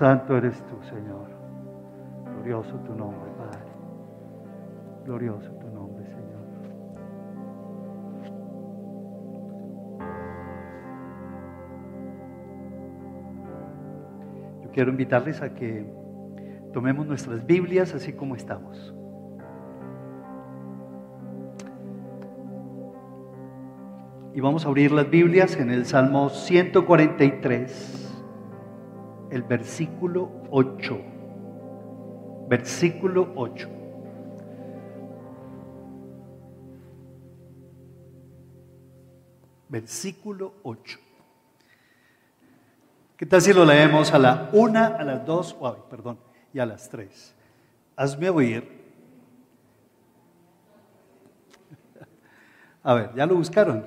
santo eres tú, Señor. Glorioso tu nombre, Padre. Glorioso tu nombre, Señor. Yo quiero invitarles a que tomemos nuestras Biblias así como estamos. Y vamos a abrir las Biblias en el Salmo 143, el versículo 8. Versículo 8. Versículo 8. ¿Qué tal si lo leemos a la una, a las dos, ay, perdón, y a las tres? Hazme oír. A ver, ¿ya lo buscaron?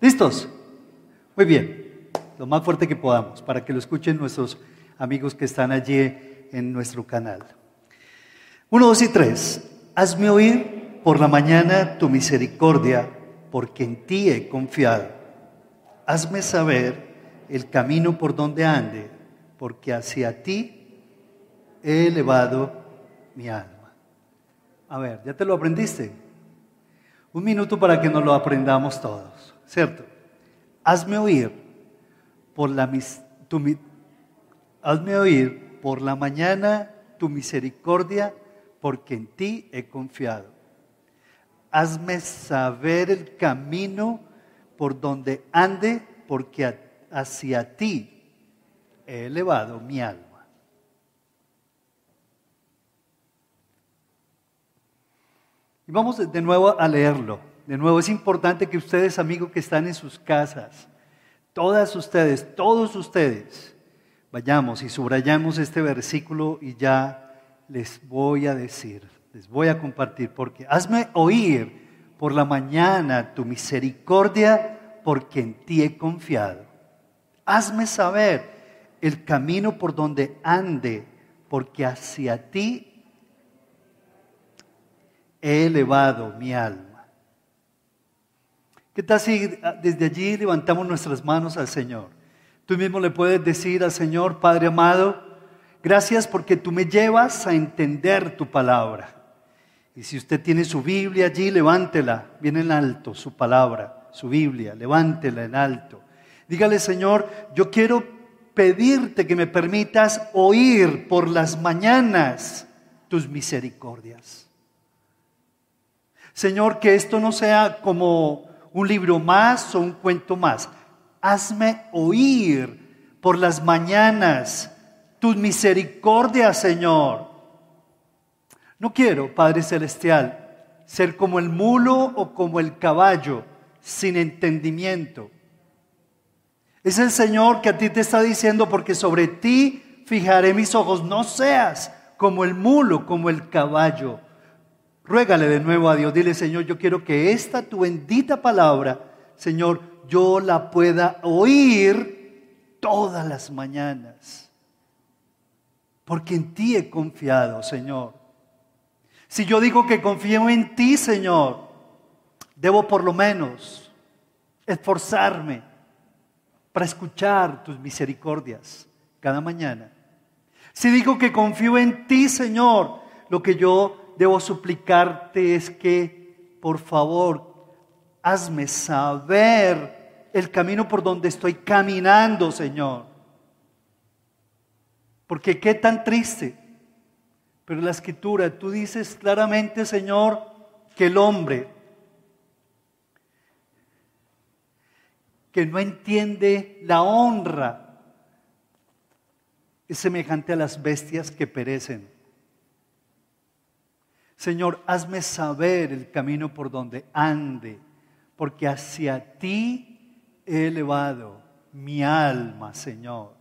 ¿Listos? Muy bien, lo más fuerte que podamos, para que lo escuchen nuestros amigos que están allí en nuestro canal. Uno, dos y tres. Hazme oír por la mañana tu misericordia, porque en ti he confiado. Hazme saber el camino por donde ande, porque hacia ti he elevado mi alma. A ver, ¿ya te lo aprendiste? Un minuto para que nos lo aprendamos todos, ¿cierto? Hazme oír por la tu, hazme oír por la mañana tu misericordia, porque en ti he confiado. Hazme saber el camino por donde ande, porque hacia ti he elevado mi alma. Y vamos de nuevo a leerlo. De nuevo, es importante que ustedes, amigos que están en sus casas, todas ustedes, todos ustedes, vayamos y subrayamos este versículo y ya les voy a decir, les voy a compartir, porque hazme oír por la mañana tu misericordia, porque en ti he confiado. Hazme saber el camino por donde ande, porque hacia ti he elevado mi alma. ¿Qué tal si desde allí levantamos nuestras manos al Señor? Tú mismo le puedes decir al Señor, Padre amado, gracias porque tú me llevas a entender tu palabra. Y si usted tiene su Biblia allí, levántela, bien en alto, su palabra, su Biblia, levántela en alto. Dígale, Señor, yo quiero pedirte que me permitas oír por las mañanas tus misericordias. Señor, que esto no sea como un libro más o un cuento más. Hazme oír por las mañanas tus misericordias, Señor. No quiero, Padre Celestial, ser como el mulo o como el caballo, sin entendimiento. Es el Señor que a ti te está diciendo, porque sobre ti fijaré mis ojos, no seas como el mulo, como el caballo. Ruégale de nuevo a Dios, dile Señor, yo quiero que esta tu bendita palabra, Señor, yo la pueda oír todas las mañanas. Porque en ti he confiado, Señor. Si yo digo que confío en ti, Señor, debo por lo menos esforzarme para escuchar tus misericordias cada mañana. Si digo que confío en ti, Señor, lo que yo debo suplicarte es que, por favor, hazme saber el camino por donde estoy caminando, Señor. Porque qué tan triste pero la escritura tú dices claramente, Señor, que el hombre que no entiende la honra es semejante a las bestias que perecen. Señor, hazme saber el camino por donde ande, porque hacia ti he elevado mi alma, Señor.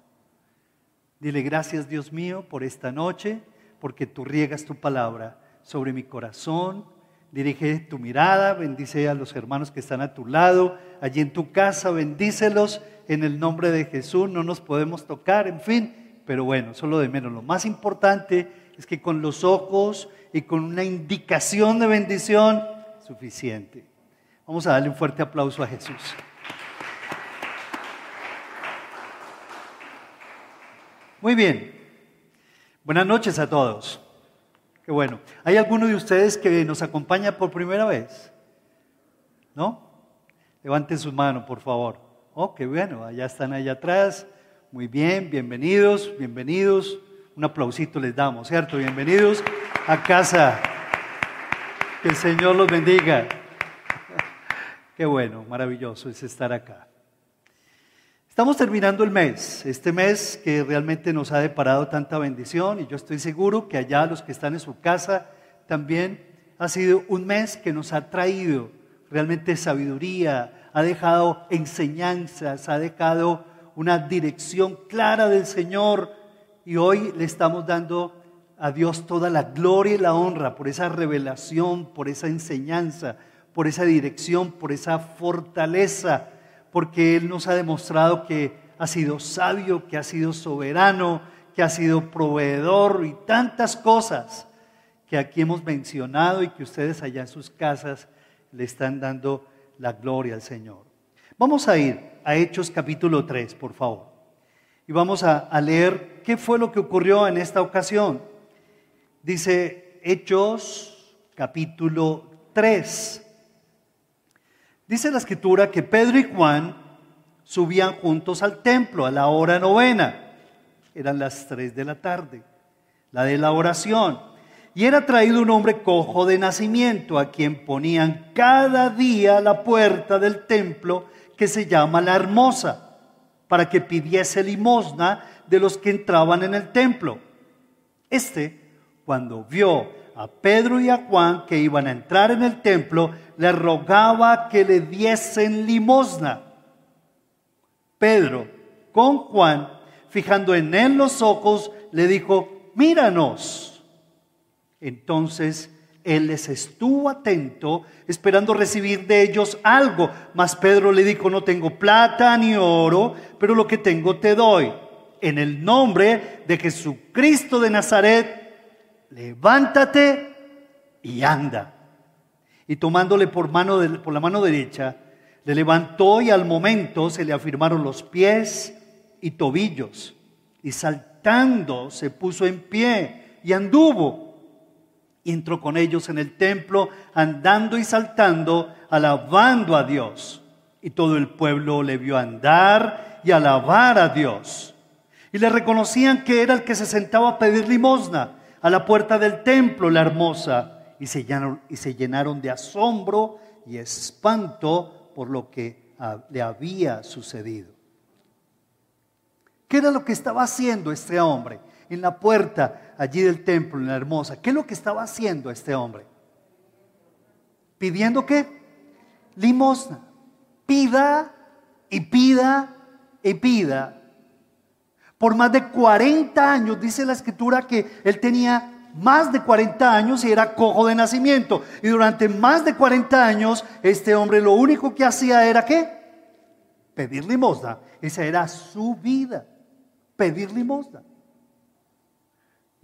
Dile gracias, Dios mío, por esta noche porque tú riegas tu palabra sobre mi corazón. Dirige tu mirada, bendice a los hermanos que están a tu lado, allí en tu casa, bendícelos en el nombre de Jesús. No nos podemos tocar, en fin, pero bueno, solo de menos. Lo más importante es que con los ojos y con una indicación de bendición, suficiente. Vamos a darle un fuerte aplauso a Jesús. Muy bien. Buenas noches a todos. Qué bueno. ¿Hay alguno de ustedes que nos acompaña por primera vez? ¿No? Levanten su mano, por favor. Oh, qué bueno. Allá están allá atrás. Muy bien, bienvenidos, bienvenidos. Un aplausito les damos, ¿cierto? Bienvenidos a casa. Que el Señor los bendiga. Qué bueno, maravilloso es estar acá. Estamos terminando el mes, este mes que realmente nos ha deparado tanta bendición y yo estoy seguro que allá los que están en su casa también ha sido un mes que nos ha traído realmente sabiduría, ha dejado enseñanzas, ha dejado una dirección clara del Señor y hoy le estamos dando a Dios toda la gloria y la honra por esa revelación, por esa enseñanza, por esa dirección, por esa fortaleza porque Él nos ha demostrado que ha sido sabio, que ha sido soberano, que ha sido proveedor y tantas cosas que aquí hemos mencionado y que ustedes allá en sus casas le están dando la gloria al Señor. Vamos a ir a Hechos capítulo 3, por favor. Y vamos a, leer qué fue lo que ocurrió en esta ocasión. Dice Hechos capítulo 3. Dice la escritura que Pedro y Juan subían juntos al templo a la hora novena. Eran las tres de la tarde, la de la oración. Y era traído un hombre cojo de nacimiento a quien ponían cada día a la puerta del templo que se llama la hermosa, para que pidiese limosna de los que entraban en el templo. Este, cuando vio a Pedro y a Juan que iban a entrar en el templo, le rogaba que le diesen limosna. Pedro, con Juan, fijando en él los ojos, le dijo, míranos. Entonces él les estuvo atento, esperando recibir de ellos algo. Mas Pedro le dijo, no tengo plata ni oro, pero lo que tengo te doy. En el nombre de Jesucristo de Nazaret, levántate y anda y tomándole por, mano por la mano derecha, le levantó y al momento se le afirmaron los pies y tobillos. Y saltando se puso en pie y anduvo. Y entró con ellos en el templo, andando y saltando, alabando a Dios. Y todo el pueblo le vio andar y alabar a Dios. Y le reconocían que era el que se sentaba a pedir limosna a la puerta del templo, la hermosa y se llenaron, y se llenaron de asombro y espanto por lo que le había sucedido. ¿Qué era lo que estaba haciendo este hombre en la puerta allí del templo, en la hermosa? ¿Qué es lo que estaba haciendo este hombre? ¿Pidiendo qué? Limosna. Pida y pida y pida. Por más de 40 años dice la escritura que él tenía más de 40 años y era cojo de nacimiento. Y durante más de 40 años este hombre lo único que hacía era qué? Pedir limosna. Esa era su vida. Pedir limosna.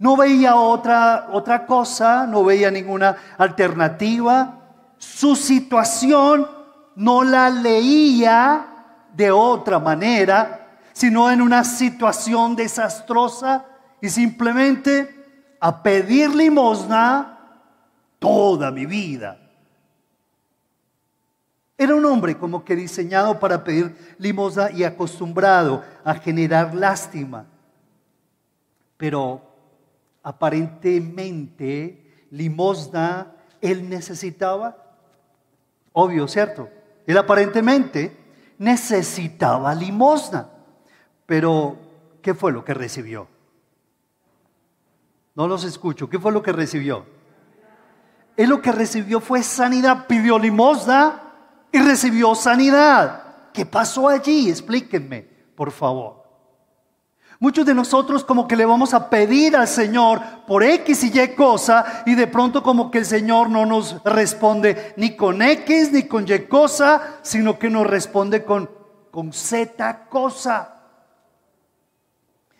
No veía otra, otra cosa, no veía ninguna alternativa. Su situación no la leía de otra manera, sino en una situación desastrosa y simplemente a pedir limosna toda mi vida. Era un hombre como que diseñado para pedir limosna y acostumbrado a generar lástima. Pero aparentemente limosna él necesitaba. Obvio, ¿cierto? Él aparentemente necesitaba limosna. Pero, ¿qué fue lo que recibió? No los escucho. ¿Qué fue lo que recibió? Él lo que recibió fue sanidad. Pidió limosna y recibió sanidad. ¿Qué pasó allí? Explíquenme, por favor. Muchos de nosotros como que le vamos a pedir al Señor por X y Y cosa y de pronto como que el Señor no nos responde ni con X ni con Y cosa, sino que nos responde con, con Z cosa.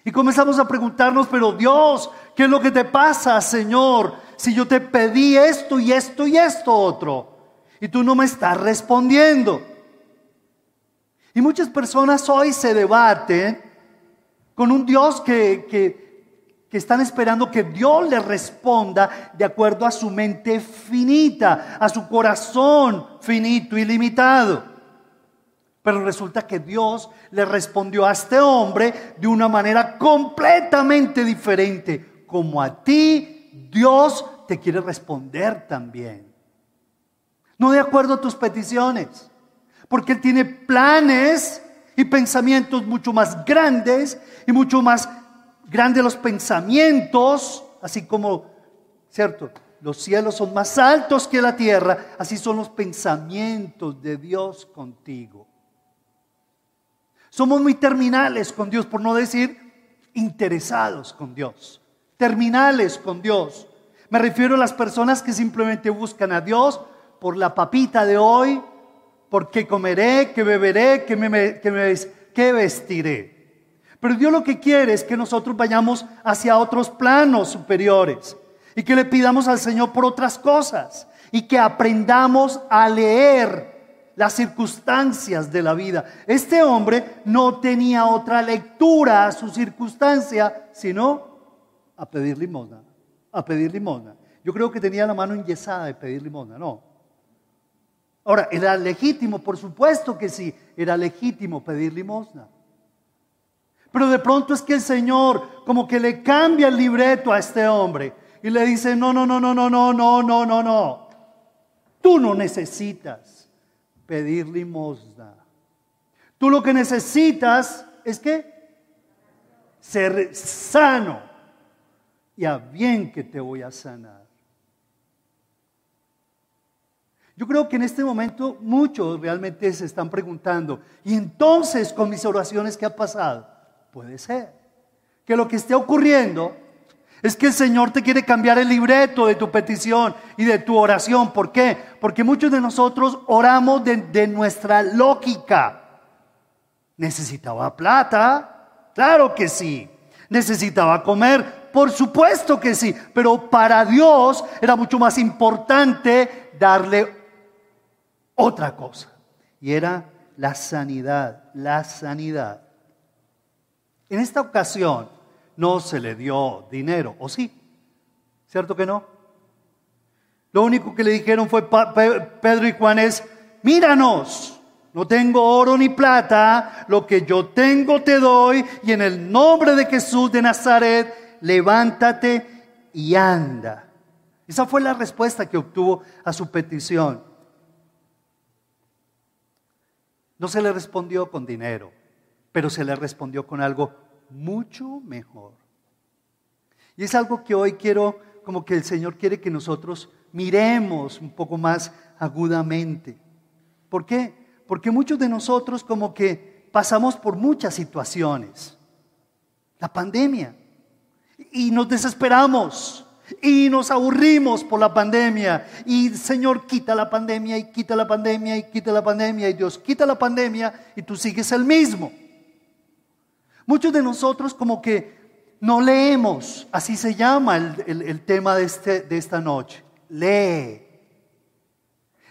Y comenzamos a preguntarnos, pero Dios, ¿qué es lo que te pasa, Señor? Si yo te pedí esto y esto y esto otro, y tú no me estás respondiendo. Y muchas personas hoy se debaten con un Dios que, que, están esperando que Dios les responda de acuerdo a su mente finita, a su corazón finito y limitado. Pero resulta que Dios le respondió a este hombre de una manera completamente diferente, como a ti Dios te quiere responder también. No de acuerdo a tus peticiones, porque Él tiene planes y pensamientos mucho más grandes y mucho más grandes los pensamientos, así como, ¿cierto? Los cielos son más altos que la tierra, así son los pensamientos de Dios contigo. Somos muy terminales con Dios, por no decir interesados con Dios, terminales con Dios. Me refiero a las personas que simplemente buscan a Dios por la papita de hoy, por qué comeré, qué beberé, qué, me, qué vestiré. Pero Dios lo que quiere es que nosotros vayamos hacia otros planos superiores y que le pidamos al Señor por otras cosas y que aprendamos a leer las circunstancias de la vida. Este hombre no tenía otra lectura a su circunstancia, sino a pedir limosna, a pedir limosna. Yo creo que tenía la mano enyesada de pedir limosna, no. Ahora, ¿era legítimo? Por supuesto que sí, era legítimo pedir limosna. Pero de pronto es que el Señor como que le cambia el libreto a este hombre y le dice, no, no, no, no, no, no, no, no, no, no. Tú no necesitas pedir limosna. Tú lo que necesitas es que ser sano. Y a bien que te voy a sanar. Yo creo que en este momento muchos realmente se están preguntando, y entonces con mis oraciones, ¿qué ha pasado? Puede ser que lo que esté ocurriendo es que el Señor te quiere cambiar el libreto de tu petición y de tu oración. ¿Por qué? Porque muchos de nosotros oramos de, nuestra lógica. ¿Necesitaba plata? Claro que sí. ¿Necesitaba comer? Por supuesto que sí. Pero para Dios era mucho más importante darle otra cosa. Y era la sanidad, la sanidad. En esta ocasión, no se le dio dinero, ¿o sí? ¿Cierto que no? Lo único que le dijeron fue Pedro y Juan es, míranos, no tengo oro ni plata, lo que yo tengo te doy, y en el nombre de Jesús de Nazaret, levántate y anda. Esa fue la respuesta que obtuvo a su petición. No se le respondió con dinero, pero se le respondió con algo mucho mejor. Y es algo que hoy quiero, como que el Señor quiere que nosotros miremos un poco más agudamente. ¿Por qué? Porque muchos de nosotros como que pasamos por muchas situaciones. La pandemia. Y nos desesperamos. Y nos aburrimos por la pandemia. Y Señor, quita la pandemia y quita la pandemia y quita la pandemia. Y Dios quita la pandemia y tú sigues el mismo. Muchos de nosotros como que no leemos, así se llama el, tema de, este, de esta noche. Lee.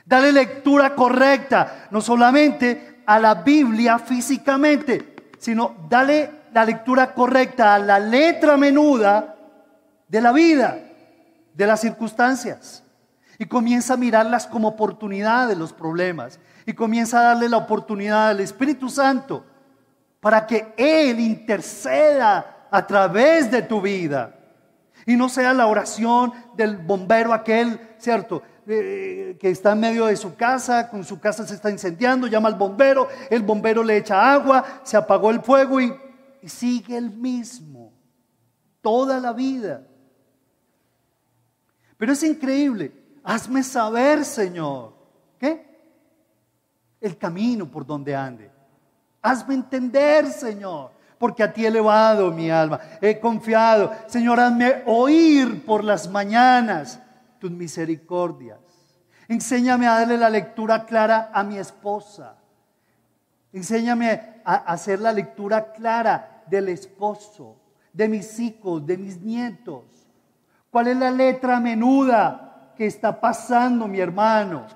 Dale lectura correcta, no solamente a la Biblia físicamente, sino dale la lectura correcta a la letra menuda de la vida, de las circunstancias. Y comienza a mirarlas como oportunidad de los problemas. Y comienza a darle la oportunidad al Espíritu Santo para que Él interceda a través de tu vida. Y no sea la oración del bombero aquel, ¿cierto? que está en medio de su casa, con su casa se está incendiando, llama al bombero, el bombero le echa agua, se apagó el fuego y sigue el mismo toda la vida. Pero es increíble, hazme saber, Señor, ¿qué? El camino por donde ande. Hazme entender, Señor, porque a ti he elevado mi alma. He confiado. Señor, hazme oír por las mañanas tus misericordias. Enséñame a darle la lectura clara a mi esposa. Enséñame a hacer la lectura clara del esposo, de mis hijos, de mis nietos. ¿Cuál es la letra menuda que está pasando, mi hermano?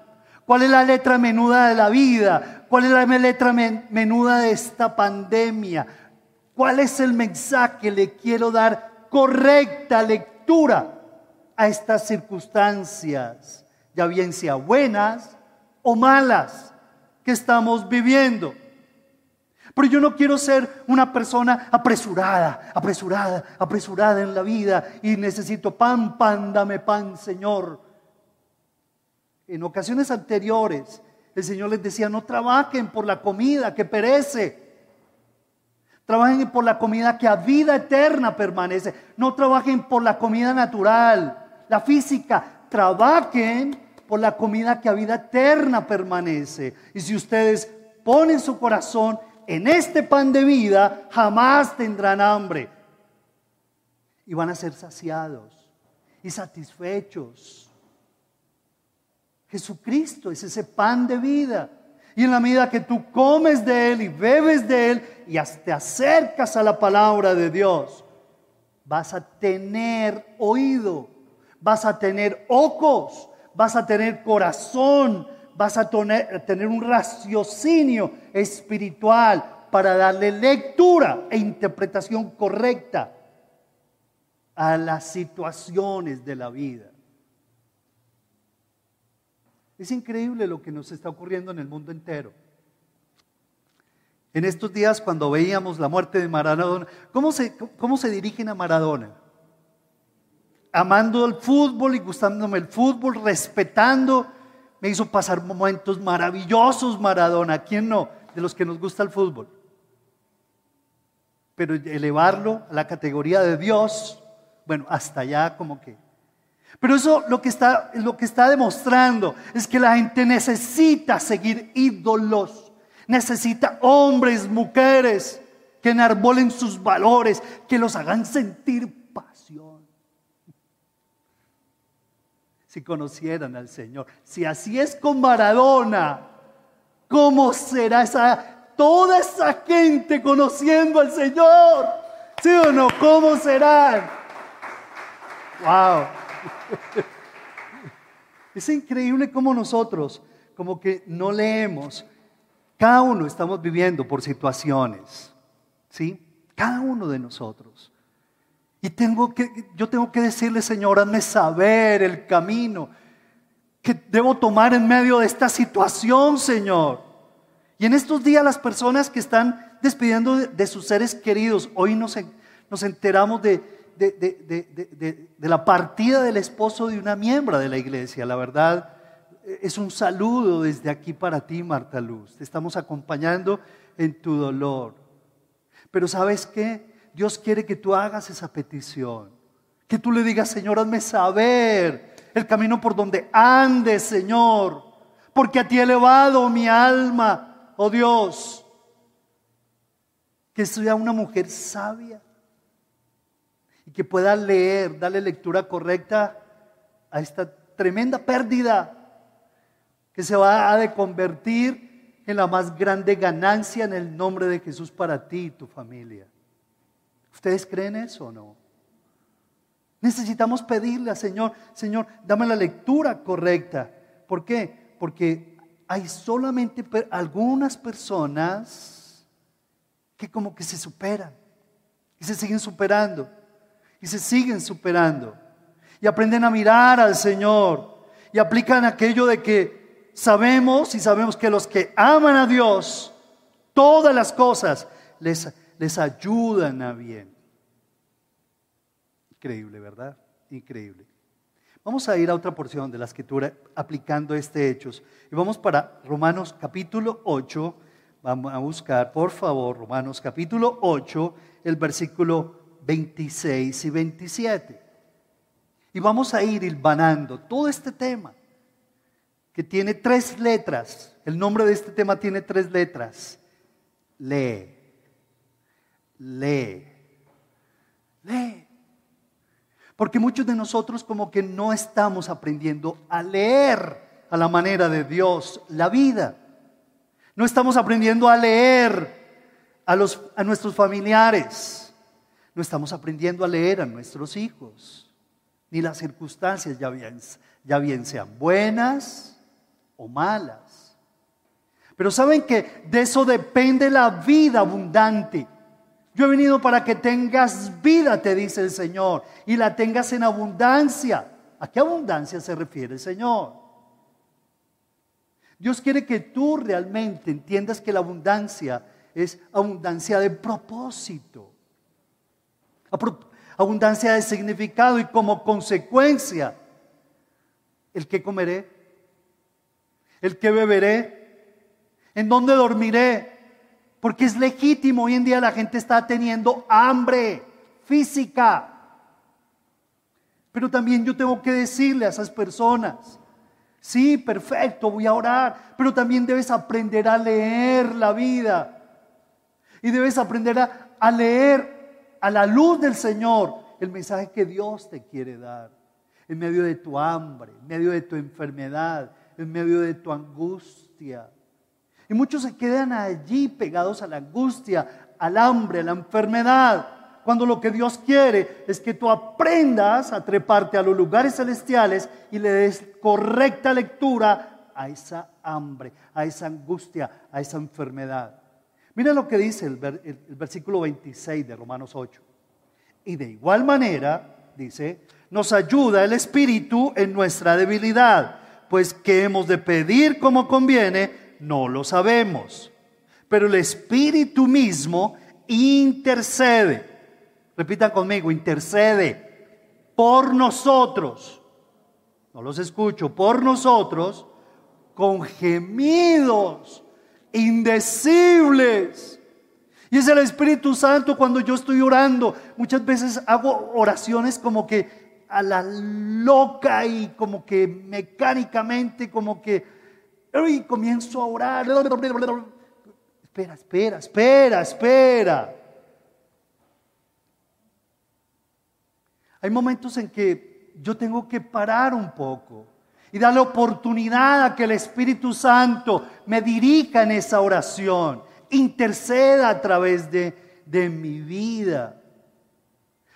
¿Cuál es la letra menuda de la vida? ¿Cuál es la letra menuda de esta pandemia? ¿Cuál es el mensaje que le quiero dar? Correcta lectura a estas circunstancias, ya bien sea buenas o malas que estamos viviendo. Pero yo no quiero ser una persona apresurada, apresurada, apresurada en la vida y necesito pan, pan, dame pan, Señor. En ocasiones anteriores, el Señor les decía, no trabajen por la comida que perece. Trabajen por la comida que a vida eterna permanece. No trabajen por la comida natural, la física. Trabajen por la comida que a vida eterna permanece. Y si ustedes ponen su corazón en este pan de vida, jamás tendrán hambre. Y van a ser saciados y satisfechos. Jesucristo es ese pan de vida. Y en la medida que tú comes de Él y bebes de Él y te acercas a la palabra de Dios, vas a tener oído, vas a tener ojos, vas a tener corazón, vas a tener, un raciocinio espiritual para darle lectura e interpretación correcta a las situaciones de la vida. Es increíble lo que nos está ocurriendo en el mundo entero. En estos días, cuando veíamos la muerte de Maradona, ¿cómo se, cómo se dirigen a Maradona? Amando el fútbol y gustándome el fútbol, respetando. Me hizo pasar momentos maravillosos Maradona. ¿Quién no? De los que nos gusta el fútbol. Pero elevarlo a la categoría de Dios, bueno, hasta allá como que pero eso lo que, está, lo que está demostrando es que la gente necesita seguir ídolos, necesita hombres, mujeres que enarbolen sus valores, que los hagan sentir Si conocieran al Señor, si así es con Maradona, ¿cómo será esa toda esa gente conociendo al Señor? ¿Sí o no? ¿Cómo serán? Wow. Es increíble cómo nosotros, como que no leemos. Cada uno estamos viviendo por situaciones, ¿sí? Cada uno de nosotros. Y tengo que, yo tengo que decirle, Señor, hazme saber el camino que debo tomar en medio de esta situación, Señor. Y en estos días las personas que están despidiendo de, sus seres queridos, hoy nos, nos enteramos de, de, la partida del esposo de una miembro de la iglesia. La verdad, es un saludo desde aquí para ti, Marta Luz. Te estamos acompañando en tu dolor. Pero sabes qué? Dios quiere que tú hagas esa petición. Que tú le digas, Señor, hazme saber el camino por donde andes, Señor. Porque a ti he elevado mi alma, oh Dios. Que sea una mujer sabia y que pueda leer, darle lectura correcta a esta tremenda pérdida que se va a convertir en la más grande ganancia en el nombre de Jesús para ti y tu familia. ¿Ustedes creen eso o no? Necesitamos pedirle al Señor, Señor, dame la lectura correcta. ¿Por qué? Porque hay solamente algunas personas que como que se superan y se siguen superando y se siguen superando. Y aprenden a mirar al Señor y aplican aquello de que sabemos y sabemos que los que aman a Dios, todas las cosas les, les ayudan a bien. Increíble, ¿verdad? Increíble. Vamos a ir a otra porción de la escritura aplicando este hechos. Y vamos para Romanos capítulo 8. Vamos a buscar, por favor, Romanos capítulo 8, el versículo 26 y 27. Y vamos a ir hilvanando todo este tema, que tiene tres letras. El nombre de este tema tiene tres letras. Lee, lee, lee. Porque muchos de nosotros como que no estamos aprendiendo a leer a la manera de Dios la vida. No estamos aprendiendo a leer a, los, a nuestros familiares no estamos aprendiendo a leer a nuestros hijos, ni las circunstancias, ya bien, ya bien sean buenas o malas. Pero saben que de eso depende la vida abundante. Yo he venido para que tengas vida, te dice el Señor, y la tengas en abundancia. ¿A qué abundancia se refiere el Señor? Dios quiere que tú realmente entiendas que la abundancia es abundancia de propósito, abundancia de significado y como consecuencia, el que comeré, el que beberé, en dónde dormiré, porque es legítimo, hoy en día la gente está teniendo hambre física. Pero también yo tengo que decirle a esas personas, sí, perfecto, voy a orar, pero también debes aprender a leer la vida. Y debes aprender a, leer a la luz del Señor el mensaje que Dios te quiere dar. En medio de tu hambre, en medio de tu enfermedad, en medio de tu angustia. Y muchos se quedan allí pegados a la angustia, al hambre, a la enfermedad. Cuando lo que Dios quiere es que tú aprendas a treparte a los lugares celestiales y le des correcta lectura a esa hambre, a esa angustia, a esa enfermedad. Mira lo que dice el, versículo 26 de Romanos 8. Y de igual manera, dice, nos ayuda el Espíritu en nuestra debilidad, pues que hemos de pedir como conviene no lo sabemos. Pero el Espíritu mismo intercede. Repitan conmigo, intercede por nosotros. No los escucho, por nosotros, con gemidos indecibles. Y es el Espíritu Santo cuando yo estoy orando. Muchas veces hago oraciones como que a la loca y como que mecánicamente, como que y comienzo a orar. Espera, espera, espera, espera. Hay momentos en que yo tengo que parar un poco y darle oportunidad a que el Espíritu Santo me dirija en esa oración, interceda a través de, de mi vida.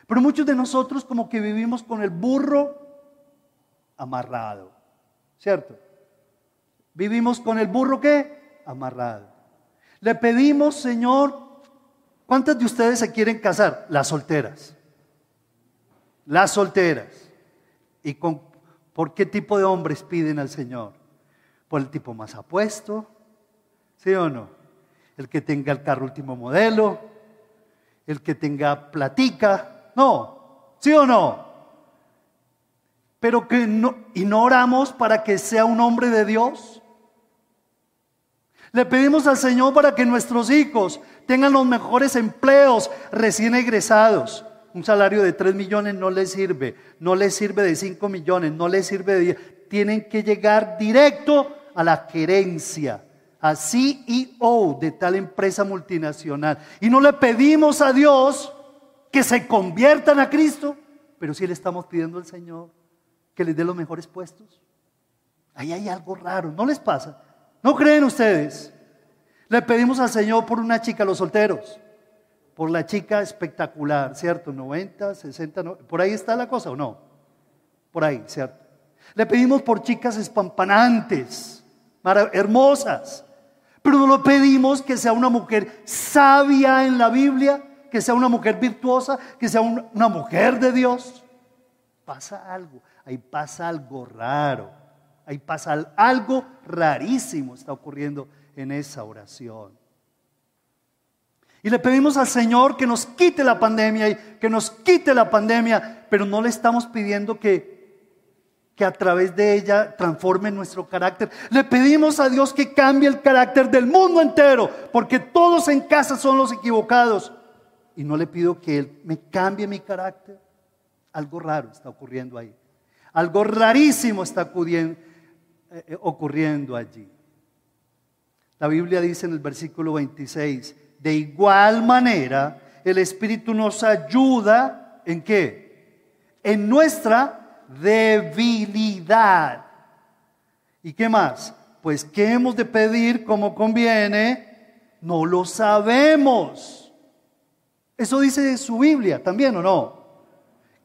Pero muchos de nosotros como que vivimos con el burro amarrado, ¿cierto? Vivimos con el burro que amarrado. Le pedimos, Señor, ¿cuántas de ustedes se quieren casar? Las solteras. Las solteras. ¿Y con, por qué tipo de hombres piden al Señor? Por el tipo más apuesto, ¿sí o no? El que tenga el carro último modelo, el que tenga platica, no, ¿sí o no? Pero que no, y no oramos para que sea un hombre de Dios. Le pedimos al Señor para que nuestros hijos tengan los mejores empleos recién egresados. Un salario de 3 millones no les sirve, no les sirve de 5 millones, no les sirve de 10. Tienen que llegar directo a la gerencia, a CEO de tal empresa multinacional. Y no le pedimos a Dios que se conviertan a Cristo, pero sí le estamos pidiendo al Señor que les dé los mejores puestos. Ahí hay algo raro, ¿no les pasa? ¿No creen ustedes? Le pedimos al Señor por una chica, los solteros, por la chica espectacular, ¿cierto? 90, 60, por ahí está la cosa o no? Por ahí, ¿cierto? Le pedimos por chicas espampanantes, hermosas, pero no lo pedimos que sea una mujer sabia en la Biblia, que sea una mujer virtuosa, que sea una mujer de Dios. Pasa algo, ahí pasa algo raro. Ahí pasa algo rarísimo, está ocurriendo en esa oración. Y le pedimos al Señor que nos quite la pandemia y que nos quite la pandemia, pero no le estamos pidiendo que, que a través de ella transforme nuestro carácter. Le pedimos a Dios que cambie el carácter del mundo entero, porque todos en casa son los equivocados. Y no le pido que Él me cambie mi carácter. Algo raro está ocurriendo ahí. Algo rarísimo está ocurriendo eh, eh, ocurriendo allí. La Biblia dice en el versículo 26, de igual manera el Espíritu nos ayuda en qué? En nuestra debilidad. ¿Y qué más? Pues qué hemos de pedir como conviene, no lo sabemos. Eso dice su Biblia también o no.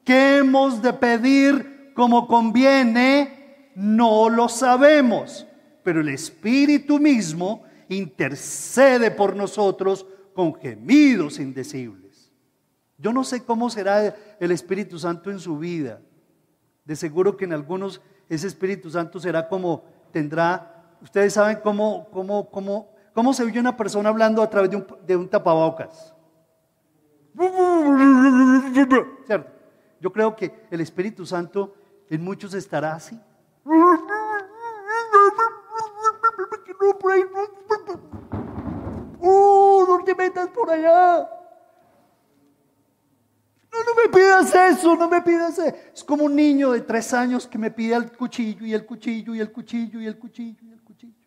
¿Qué hemos de pedir como conviene? No lo sabemos, pero el Espíritu mismo intercede por nosotros con gemidos indecibles. Yo no sé cómo será el Espíritu Santo en su vida. De seguro que en algunos ese Espíritu Santo será como tendrá, ustedes saben cómo, cómo, cómo, cómo se oye una persona hablando a través de un, tapabocas. Yo creo que el Espíritu Santo en muchos estará así. ¡Uh, no te metas por allá! No, no me pidas eso, no me pidas eso. Es como un niño de tres años que me pide el cuchillo y el cuchillo y el cuchillo y el cuchillo y el cuchillo.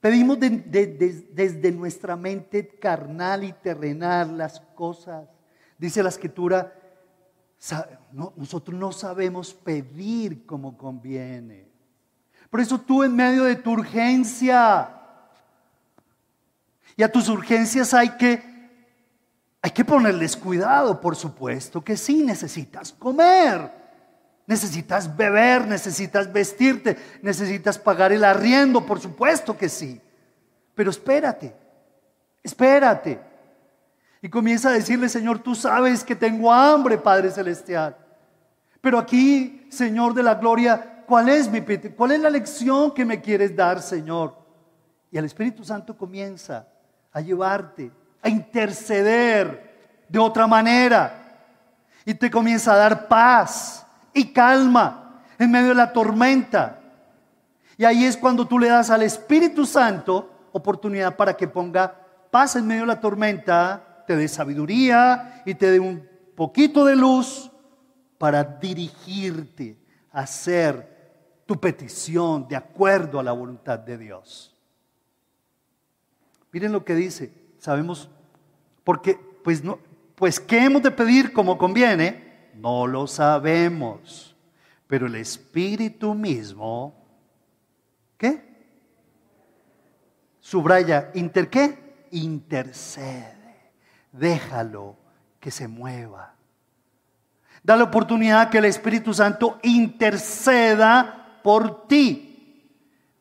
Pedimos desde nuestra mente carnal y terrenal las cosas. Dice la escritura, nosotros no sabemos pedir como conviene. Por eso tú en medio de tu urgencia, y a tus urgencias hay que, hay que ponerles cuidado, por supuesto que sí, necesitas comer, necesitas beber, necesitas vestirte, necesitas pagar el arriendo, por supuesto que sí. Pero espérate, espérate. Y comienza a decirle, Señor, tú sabes que tengo hambre, Padre Celestial. Pero aquí, Señor de la Gloria, ¿Cuál es mi ¿Cuál es la lección que me quieres dar, Señor? Y el Espíritu Santo comienza a llevarte, a interceder de otra manera. Y te comienza a dar paz y calma en medio de la tormenta. Y ahí es cuando tú le das al Espíritu Santo oportunidad para que ponga paz en medio de la tormenta, te dé sabiduría y te dé un poquito de luz para dirigirte a hacer tu petición de acuerdo a la voluntad de Dios. Miren lo que dice, sabemos, porque, pues no, pues ¿qué hemos de pedir como conviene? No lo sabemos, pero el Espíritu mismo, ¿qué? Subraya, ¿inter qué? Intercede, déjalo que se mueva. Da la oportunidad que el Espíritu Santo interceda por ti.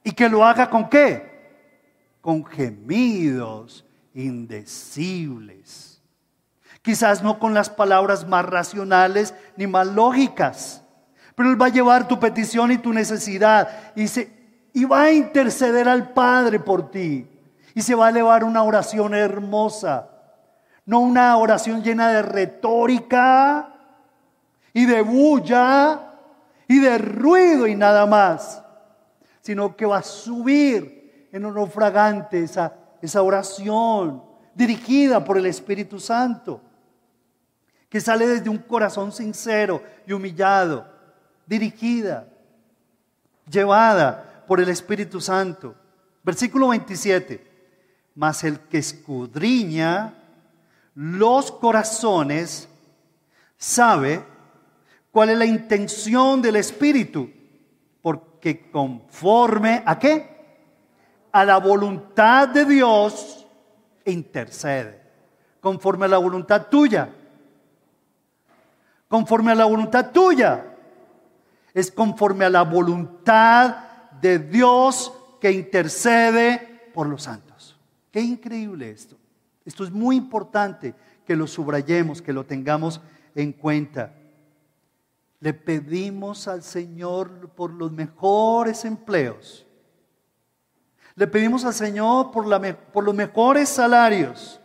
¿Y que lo haga con qué? Con gemidos indecibles. Quizás no con las palabras más racionales ni más lógicas, pero Él va a llevar tu petición y tu necesidad y, se, y va a interceder al Padre por ti. Y se va a elevar una oración hermosa, no una oración llena de retórica y de bulla, y de ruido y nada más, sino que va a subir en un fragante esa, esa oración dirigida por el Espíritu Santo, que sale desde un corazón sincero y humillado, dirigida, llevada por el Espíritu Santo. Versículo 27, mas el que escudriña los corazones sabe ¿Cuál es la intención del Espíritu? Porque conforme a qué? A la voluntad de Dios intercede. Conforme a la voluntad tuya. Conforme a la voluntad tuya. Es conforme a la voluntad de Dios que intercede por los santos. Qué increíble esto. Esto es muy importante que lo subrayemos, que lo tengamos en cuenta. Le pedimos al Señor por los mejores empleos. Le pedimos al Señor por, los mejores salarios.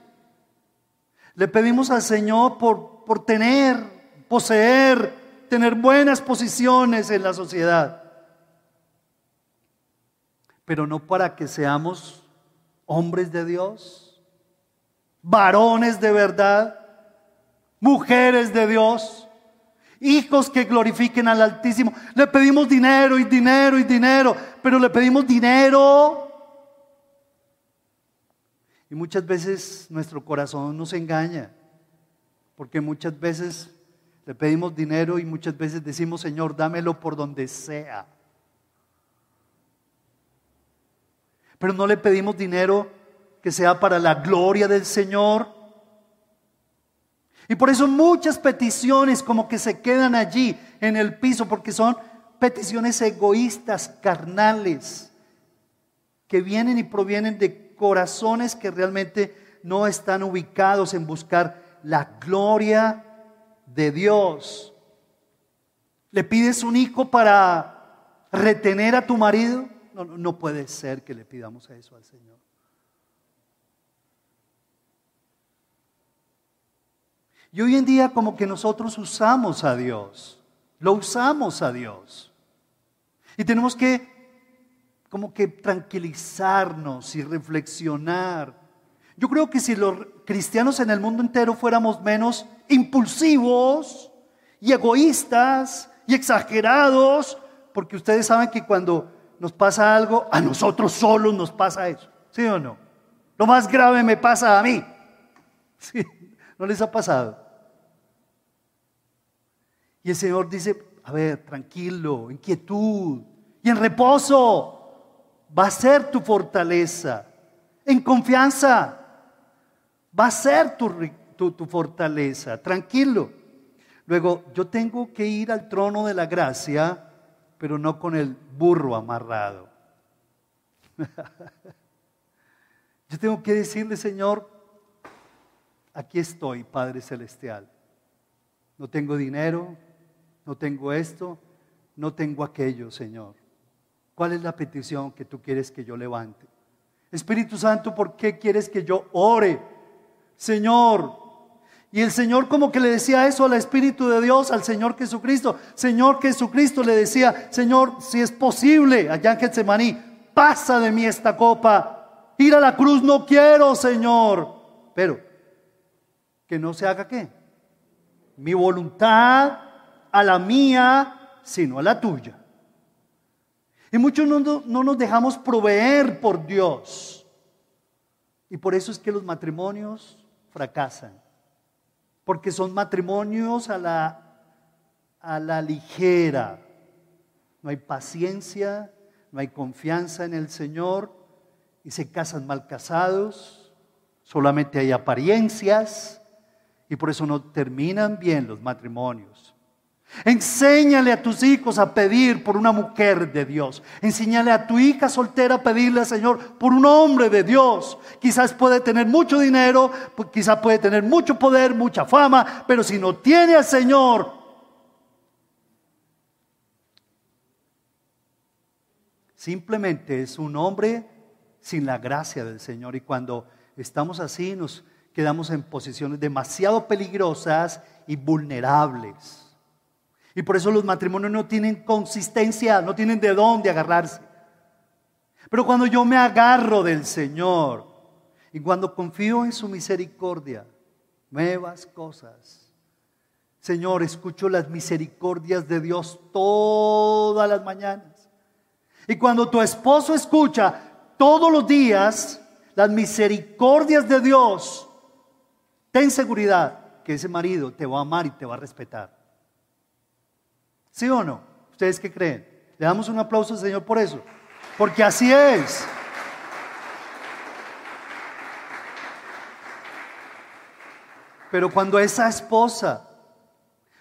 Le pedimos al Señor por, por tener, poseer, tener buenas posiciones en la sociedad. Pero no para que seamos hombres de Dios, varones de verdad, mujeres de Dios hijos que glorifiquen al Altísimo. Le pedimos dinero y dinero y dinero, pero le pedimos dinero. Y muchas veces nuestro corazón nos engaña, porque muchas veces le pedimos dinero y muchas veces decimos, Señor, dámelo por donde sea. Pero no le pedimos dinero que sea para la gloria del Señor, y por eso muchas peticiones como que se quedan allí en el piso porque son peticiones egoístas, carnales. que vienen y provienen de corazones que realmente no están ubicados en buscar la gloria de Dios. ¿Le pides un hijo para retener a tu marido? No, no, puede ser que le pidamos eso al Señor. Y hoy en día como que nosotros usamos a Dios, lo usamos a Dios. Y tenemos que como que tranquilizarnos y reflexionar. Yo creo que si los cristianos en el mundo entero fuéramos menos impulsivos y egoístas y exagerados, porque ustedes saben que cuando nos pasa algo, a nosotros solos nos pasa eso, ¿sí o no? Lo más grave me pasa a mí. ¿No les ha pasado? Y el Señor dice, a ver, tranquilo, inquietud y en reposo va a ser tu fortaleza. En confianza va a ser tu, tu, fortaleza. Tranquilo. Luego, yo tengo que ir al trono de la gracia, pero no con el burro amarrado. yo tengo que decirle, Señor, aquí estoy, Padre Celestial. No tengo dinero, no tengo esto, no tengo aquello, Señor. ¿Cuál es la petición que tú quieres que yo levante? Espíritu Santo, ¿por qué quieres que yo ore? Señor. Y el Señor como que le decía eso al Espíritu de Dios, al Señor Jesucristo. Señor Jesucristo le decía, Señor, si es posible, allá en Getsemaní, pasa de mí esta copa. Ir a la cruz no quiero, Señor. Pero, que no se haga qué. Mi voluntad a la mía, sino a la tuya. Y muchos no, no, nos dejamos proveer por Dios. Y por eso es que los matrimonios fracasan. Porque son matrimonios a la, a la ligera. No hay paciencia, no hay confianza en el Señor y se casan mal casados. Solamente hay apariencias y por eso no terminan bien los matrimonios. Enséñale a tus hijos a pedir por una mujer de Dios. Enséñale a tu hija soltera a pedirle al Señor por un hombre de Dios. Quizás puede tener mucho dinero, pues quizás puede tener mucho poder, mucha fama, pero si no tiene al Señor, simplemente es un hombre sin la gracia del Señor. Y cuando estamos así, nos quedamos en posiciones demasiado peligrosas y vulnerables. Y por eso los matrimonios no tienen consistencia, no tienen de dónde agarrarse. Pero cuando yo me agarro del Señor y cuando confío en su misericordia, nuevas cosas. Señor, escucho las misericordias de Dios todas las mañanas. Y cuando tu esposo escucha todos los días las misericordias de Dios, ten seguridad que ese marido te va a amar y te va a respetar. ¿Sí o no? ¿Ustedes qué creen? Le damos un aplauso al Señor por eso. Porque así es. Pero cuando esa esposa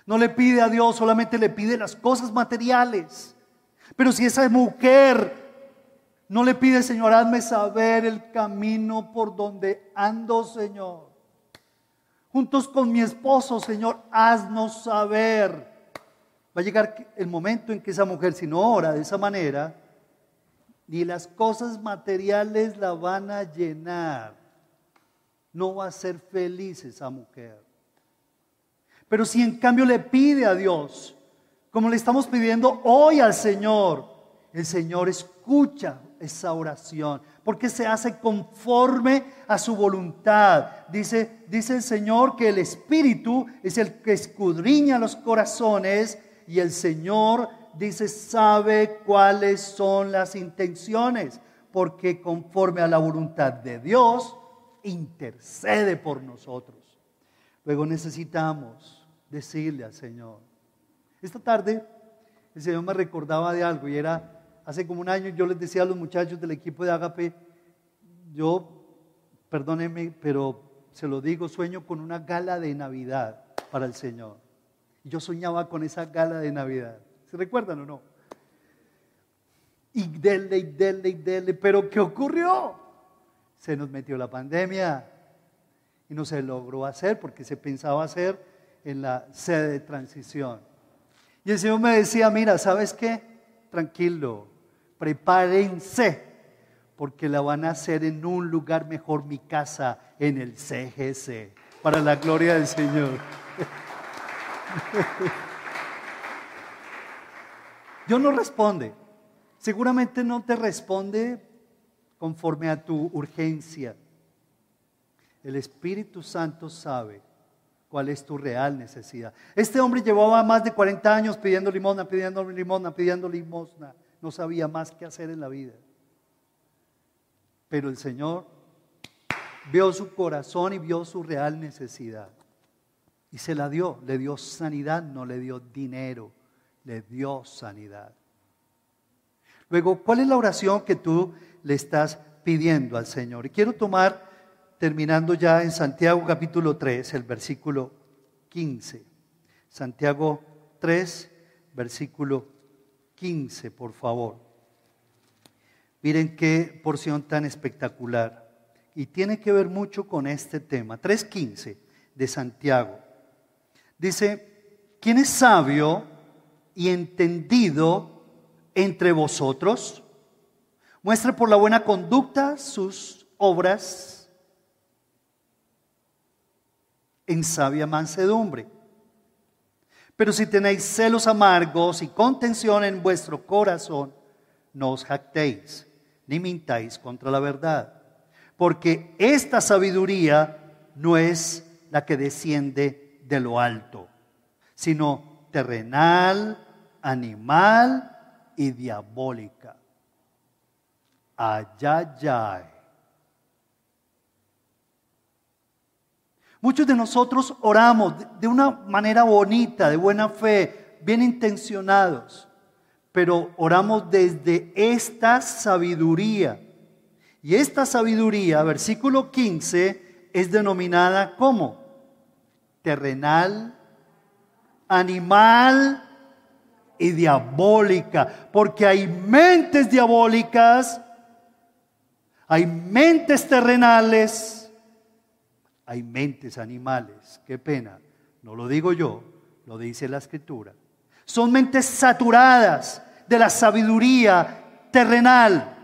no le pide a Dios, solamente le pide las cosas materiales. Pero si esa mujer no le pide, Señor, hazme saber el camino por donde ando, Señor. Juntos con mi esposo, Señor, haznos saber Va a llegar el momento en que esa mujer, si no ora de esa manera, ni las cosas materiales la van a llenar. No va a ser feliz esa mujer. Pero si en cambio le pide a Dios, como le estamos pidiendo hoy al Señor, el Señor escucha esa oración, porque se hace conforme a su voluntad. Dice, dice el Señor que el Espíritu es el que escudriña los corazones y el Señor dice, sabe cuáles son las intenciones, porque conforme a la voluntad de Dios, intercede por nosotros. Luego necesitamos decirle al Señor. Esta tarde el Señor me recordaba de algo y era, hace como un año yo les decía a los muchachos del equipo de Agape, yo, perdónenme, pero se lo digo, sueño con una gala de Navidad para el Señor. Yo soñaba con esa gala de Navidad. ¿Se recuerdan o no? Y dele y dele y dele. Pero ¿qué ocurrió? Se nos metió la pandemia y no se logró hacer porque se pensaba hacer en la sede de transición. Y el Señor me decía, mira, ¿sabes qué? Tranquilo, prepárense, porque la van a hacer en un lugar mejor, mi casa, en el CGC, para la gloria del Señor. Dios no responde. Seguramente no te responde conforme a tu urgencia. El Espíritu Santo sabe cuál es tu real necesidad. Este hombre llevaba más de 40 años pidiendo limosna, pidiendo limosna, pidiendo limosna. No sabía más qué hacer en la vida. Pero el Señor vio su corazón y vio su real necesidad. Y se la dio. Le dio sanidad, no le dio dinero, le dio sanidad. Luego, ¿cuál es la oración que tú le estás pidiendo al Señor? Y quiero tomar terminando ya en Santiago capítulo 3, el versículo 15. Santiago 3, versículo 15, por favor. Miren qué porción tan espectacular. Y tiene que ver mucho con este tema. 3.15 de Santiago. Dice, ¿quién es sabio y entendido entre vosotros? Muestre por la buena conducta sus obras en sabia mansedumbre. Pero si tenéis celos amargos y contención en vuestro corazón, no os jactéis, ni mintáis contra la verdad. Porque esta sabiduría no es la que desciende de lo alto, sino terrenal, animal y diabólica. Ayayay. Muchos de nosotros oramos de una manera bonita, de buena fe, bien intencionados, pero oramos desde esta sabiduría. Y esta sabiduría, versículo 15, es denominada como terrenal, animal y diabólica, porque hay mentes diabólicas, hay mentes terrenales, hay mentes animales. Qué pena. No lo digo yo, lo dice la escritura. Son mentes saturadas de la sabiduría terrenal.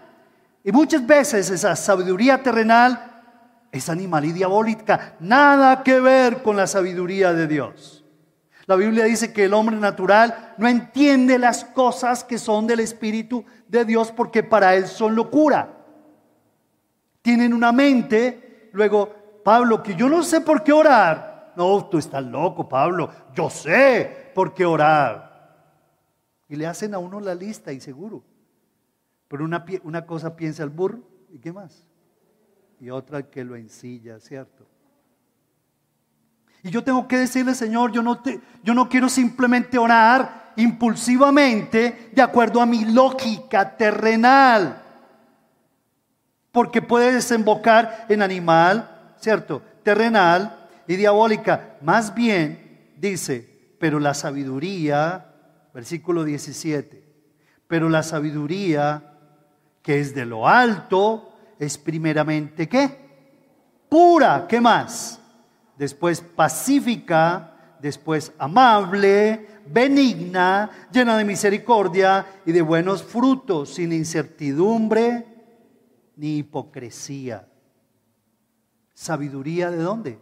Y muchas veces esa sabiduría terrenal es animal y diabólica. Nada que ver con la sabiduría de Dios. La Biblia dice que el hombre natural no entiende las cosas que son del Espíritu de Dios porque para él son locura. Tienen una mente, luego Pablo, que yo no sé por qué orar. No, tú estás loco, Pablo. Yo sé por qué orar. Y le hacen a uno la lista y seguro. Pero una, una cosa piensa el burro y qué más. Y otra que lo ensilla, ¿cierto? Y yo tengo que decirle, Señor, yo no, te, yo no quiero simplemente orar impulsivamente de acuerdo a mi lógica terrenal. Porque puede desembocar en animal, ¿cierto? Terrenal y diabólica. Más bien, dice, pero la sabiduría, versículo 17, pero la sabiduría que es de lo alto es primeramente qué? Pura, ¿qué más? Después pacífica, después amable, benigna, llena de misericordia y de buenos frutos, sin incertidumbre ni hipocresía. ¿Sabiduría de dónde?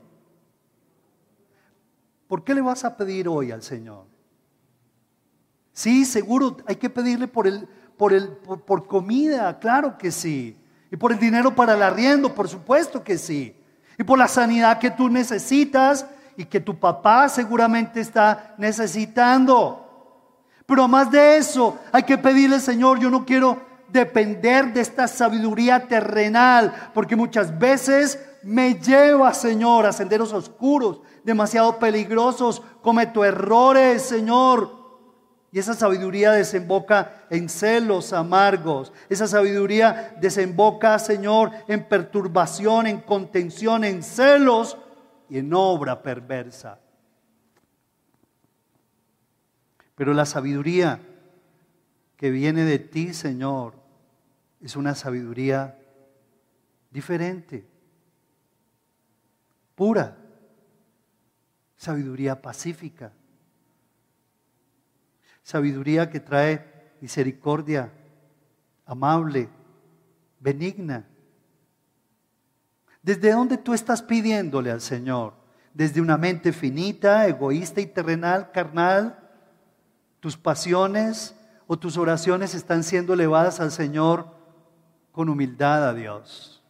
¿Por qué le vas a pedir hoy al Señor? Sí, seguro hay que pedirle por, el, por, el, por, comida, claro que sí. Y por el dinero para el arriendo, por supuesto que sí. Y por la sanidad que tú necesitas y que tu papá seguramente está necesitando. Pero más de eso, hay que pedirle, Señor, yo no quiero depender de esta sabiduría terrenal, porque muchas veces me lleva, Señor, a senderos oscuros, demasiado peligrosos, cometo errores, Señor. Y esa sabiduría desemboca en celos amargos. Esa sabiduría desemboca, Señor, en perturbación, en contención, en celos y en obra perversa. Pero la sabiduría que viene de ti, Señor, es una sabiduría diferente, pura, sabiduría pacífica, sabiduría que trae misericordia, amable, benigna. ¿Desde dónde tú estás pidiéndole al Señor? ¿Desde una mente finita, egoísta y terrenal, carnal? ¿Tus pasiones o tus oraciones están siendo elevadas al Señor con humildad a Dios?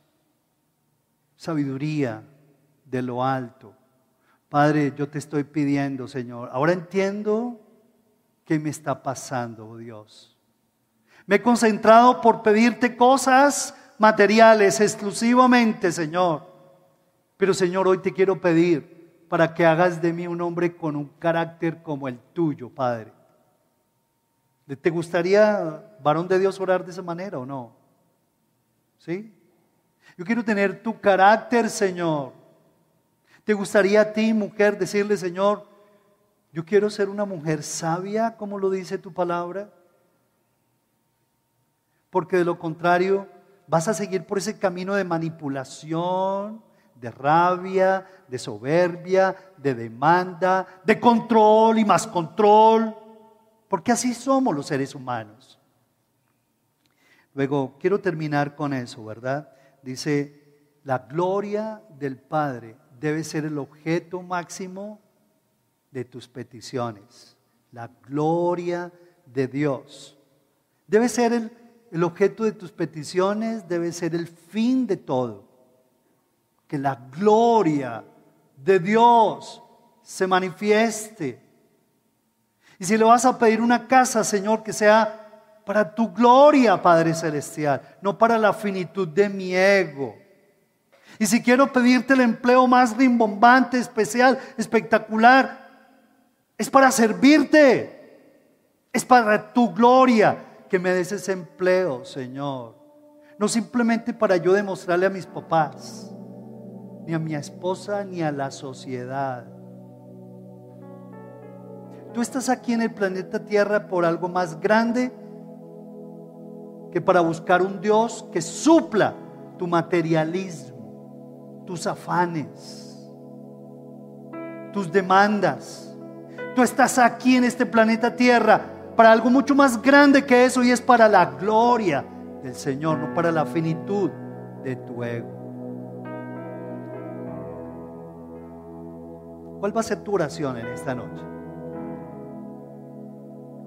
Sabiduría de lo alto. Padre, yo te estoy pidiendo, Señor. Ahora entiendo qué me está pasando, oh Dios. Me he concentrado por pedirte cosas materiales exclusivamente, Señor. Pero, Señor, hoy te quiero pedir para que hagas de mí un hombre con un carácter como el tuyo, Padre. ¿Te gustaría, varón de Dios, orar de esa manera o no? ¿Sí? Yo quiero tener tu carácter, Señor. ¿Te gustaría a ti, mujer, decirle, Señor, yo quiero ser una mujer sabia, como lo dice tu palabra? Porque de lo contrario, vas a seguir por ese camino de manipulación, de rabia, de soberbia, de demanda, de control y más control, porque así somos los seres humanos. Luego, quiero terminar con eso, ¿verdad? Dice, la gloria del Padre debe ser el objeto máximo de tus peticiones. La gloria de Dios. Debe ser el, el, objeto de tus peticiones, debe ser el fin de todo. Que la gloria de Dios se manifieste. Y si le vas a pedir una casa, Señor, que sea para tu gloria, Padre Celestial, no para la finitud de mi ego y si quiero pedirte el empleo más rimbombante, especial, espectacular, es para servirte. Es para tu gloria que me des ese empleo, Señor. No simplemente para yo demostrarle a mis papás, ni a mi esposa, ni a la sociedad. Tú estás aquí en el planeta Tierra por algo más grande que para buscar un Dios que supla tu materialismo tus afanes, tus demandas. Tú estás aquí en este planeta Tierra para algo mucho más grande que eso y es para la gloria del Señor, no para la finitud de tu ego. ¿Cuál va a ser tu oración en esta noche?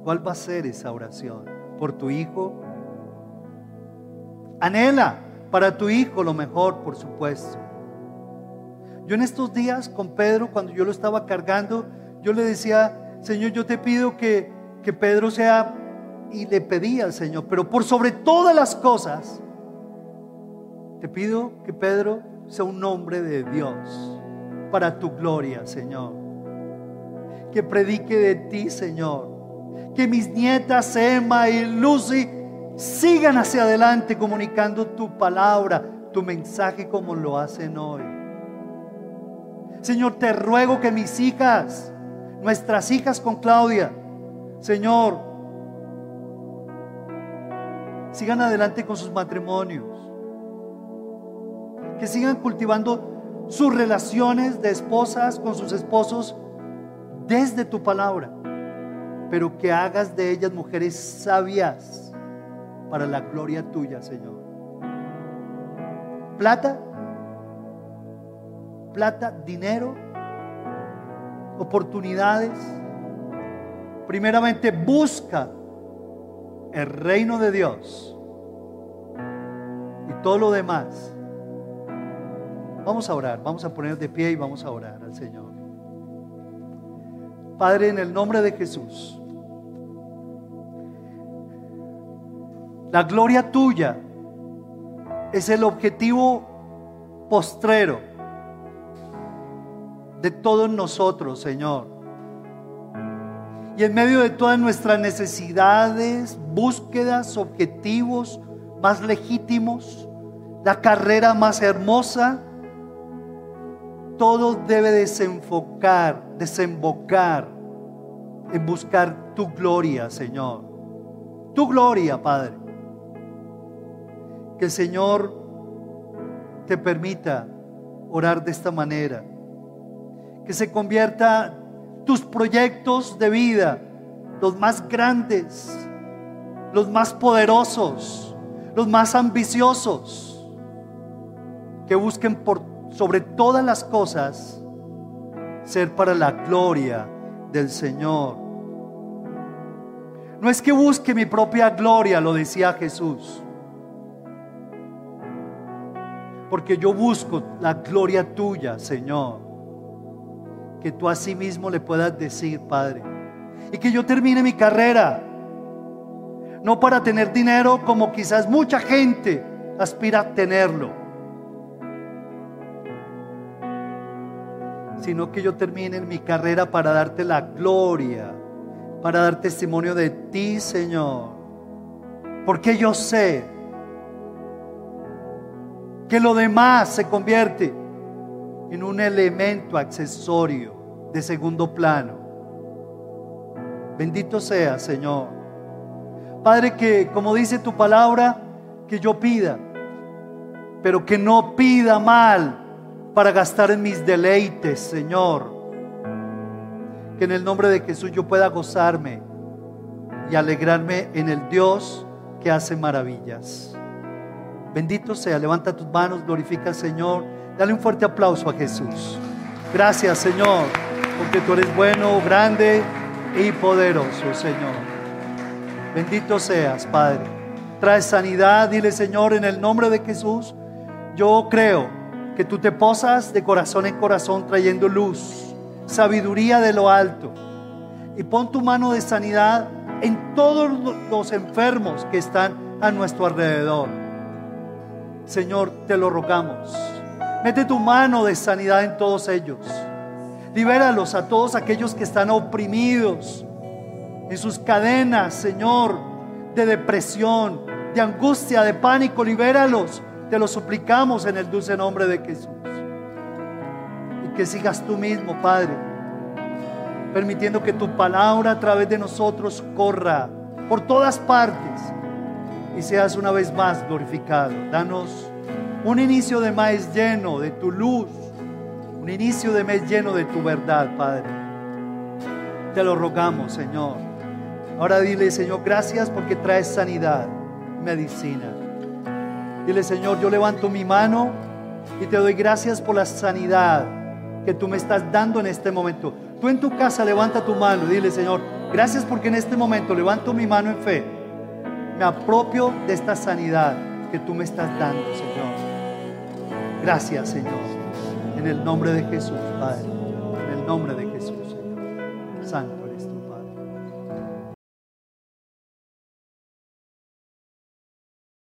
¿Cuál va a ser esa oración? ¿Por tu hijo? Anhela para tu hijo lo mejor, por supuesto. Yo en estos días con Pedro, cuando yo lo estaba cargando, yo le decía, Señor, yo te pido que, que Pedro sea, y le pedí al Señor, pero por sobre todas las cosas, te pido que Pedro sea un hombre de Dios para tu gloria, Señor. Que predique de ti, Señor. Que mis nietas Emma y Lucy sigan hacia adelante comunicando tu palabra, tu mensaje como lo hacen hoy. Señor, te ruego que mis hijas, nuestras hijas con Claudia, Señor, sigan adelante con sus matrimonios. Que sigan cultivando sus relaciones de esposas con sus esposos desde tu palabra. Pero que hagas de ellas mujeres sabias para la gloria tuya, Señor. Plata plata, dinero, oportunidades. Primeramente busca el reino de Dios y todo lo demás. Vamos a orar, vamos a poner de pie y vamos a orar al Señor. Padre, en el nombre de Jesús, la gloria tuya es el objetivo postrero de todos nosotros, Señor. Y en medio de todas nuestras necesidades, búsquedas, objetivos más legítimos, la carrera más hermosa, todo debe desenfocar, desembocar en buscar tu gloria, Señor. tu gloria, Padre. Que el Señor te permita orar de esta manera. Que se convierta tus proyectos de vida, los más grandes, los más poderosos, los más ambiciosos, que busquen por sobre todas las cosas ser para la gloria del Señor. No es que busque mi propia gloria, lo decía Jesús. Porque yo busco la gloria tuya, Señor. Que tú a sí mismo le puedas decir, Padre. Y que yo termine mi carrera. No para tener dinero como quizás mucha gente aspira a tenerlo. Sino que yo termine mi carrera para darte la gloria para dar testimonio de ti, Señor. Porque yo sé que lo demás se convierte en un elemento accesorio de segundo plano. Bendito sea, Señor. Padre, que como dice tu palabra, que yo pida, pero que no pida mal para gastar en mis deleites, Señor que en el nombre de Jesús yo pueda gozarme y alegrarme en el Dios que hace maravillas. Bendito sea, levanta tus manos, glorifica al Señor, dale un fuerte aplauso a Jesús. Gracias Señor, porque tú eres bueno, grande y poderoso Señor. Bendito seas Padre. Trae sanidad, dile Señor, en el nombre de Jesús. Yo creo que tú te posas de corazón en corazón trayendo luz sabiduría de lo alto. Y pon tu mano de sanidad en todos los enfermos que están a nuestro alrededor. Señor, te lo rogamos. Mete tu mano de sanidad en todos ellos. Libéralos a todos aquellos que están oprimidos en sus cadenas, Señor, de depresión, de angustia, de pánico. Libéralos. Te lo suplicamos en el dulce nombre de Jesús que sigas tú mismo, Padre, permitiendo que tu palabra a través de nosotros corra por todas partes y seas una vez más glorificado. Danos un inicio de mes lleno de tu luz, un inicio de mes lleno de tu verdad, Padre. Te lo rogamos, Señor. Ahora dile, Señor, gracias porque traes sanidad, medicina. Dile, Señor, yo levanto mi mano y te doy gracias por la sanidad que tú me estás dando en este momento. Tú en tu casa levanta tu mano y dile, Señor, gracias porque en este momento levanto mi mano en fe. Me apropio de esta sanidad que tú me estás dando, Señor. Gracias, Señor. En el nombre de Jesús, Padre. En el nombre de Jesús, Señor. Santo.